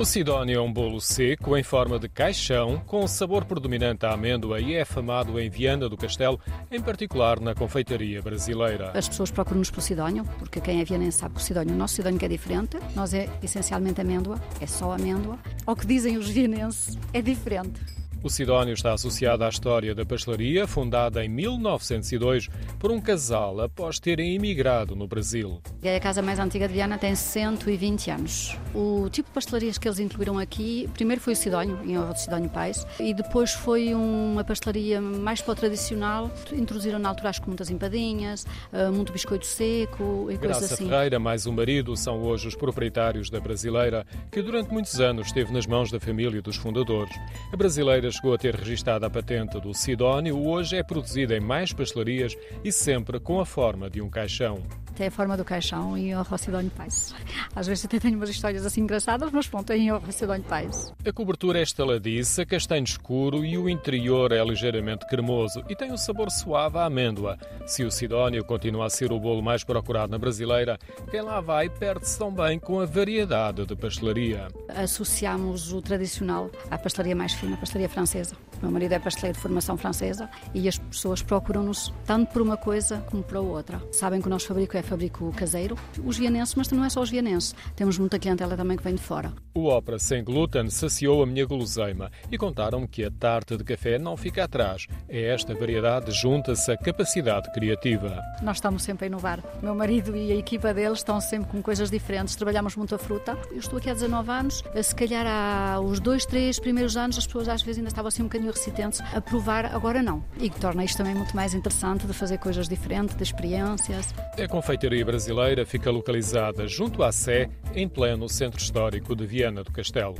O Sidónio é um bolo seco em forma de caixão, com sabor predominante à amêndoa e é afamado em Viana do Castelo, em particular na confeitaria brasileira. As pessoas procuram-nos pelo Sidónio, porque quem é vianense sabe que o Sidónio, o nosso Sidónio é diferente, nós é essencialmente amêndoa, é só amêndoa. Ao que dizem os vianenses, é diferente. O Sidónio está associado à história da pastelaria, fundada em 1902 por um casal após terem emigrado no Brasil. É a casa mais antiga de Viana, tem 120 anos. O tipo de pastelarias que eles incluíram aqui, primeiro foi o Sidónio, em honra de Sidónio Pais, e depois foi uma pastelaria mais para o tradicional. Introduziram na altura acho que muitas empadinhas, eh, muito biscoito seco e Graça coisas assim. Ferreira, mais o marido, são hoje os proprietários da brasileira, que durante muitos anos esteve nas mãos da família dos fundadores. A brasileira chegou a ter registada a patente do Sidónio, hoje é produzida em mais pastelarias e sempre com a forma de um caixão. Tem a forma do caixão e ao Sidónio Pais. Às vezes até tenho umas histórias assim engraçadas, mas pronto, em ao Sidónio Pais. A cobertura é estaladiça, castanho escuro e o interior é ligeiramente cremoso e tem um sabor suave à amêndoa. Se o Sidónio continua a ser o bolo mais procurado na brasileira, quem lá vai perde-se também com a variedade de pastelaria. Associamos o tradicional à pastelaria mais fina, a pastelaria francesa. Meu marido é pasteleiro de formação francesa e as pessoas procuram-nos tanto por uma coisa como por outra. Sabem que o nosso fabrico é fabrico caseiro, os vianenses, mas não é só os vianenses. Temos muita clientela também que vem de fora. O Opera sem glúten saciou a minha guloseima e contaram-me que a tarte de café não fica atrás. É esta variedade junta-se a capacidade criativa. Nós estamos sempre a inovar. Meu marido e a equipa deles estão sempre com coisas diferentes. Trabalhamos muito a fruta. Eu estou aqui há 19 anos. Se calhar há os dois, três primeiros anos as pessoas às vezes ainda estavam assim um bocadinho resistentes a provar, agora não. E que torna isto também muito mais interessante de fazer coisas diferentes, de experiências. A confeitaria brasileira fica localizada junto à Sé, em pleno centro histórico de Viana do Castelo.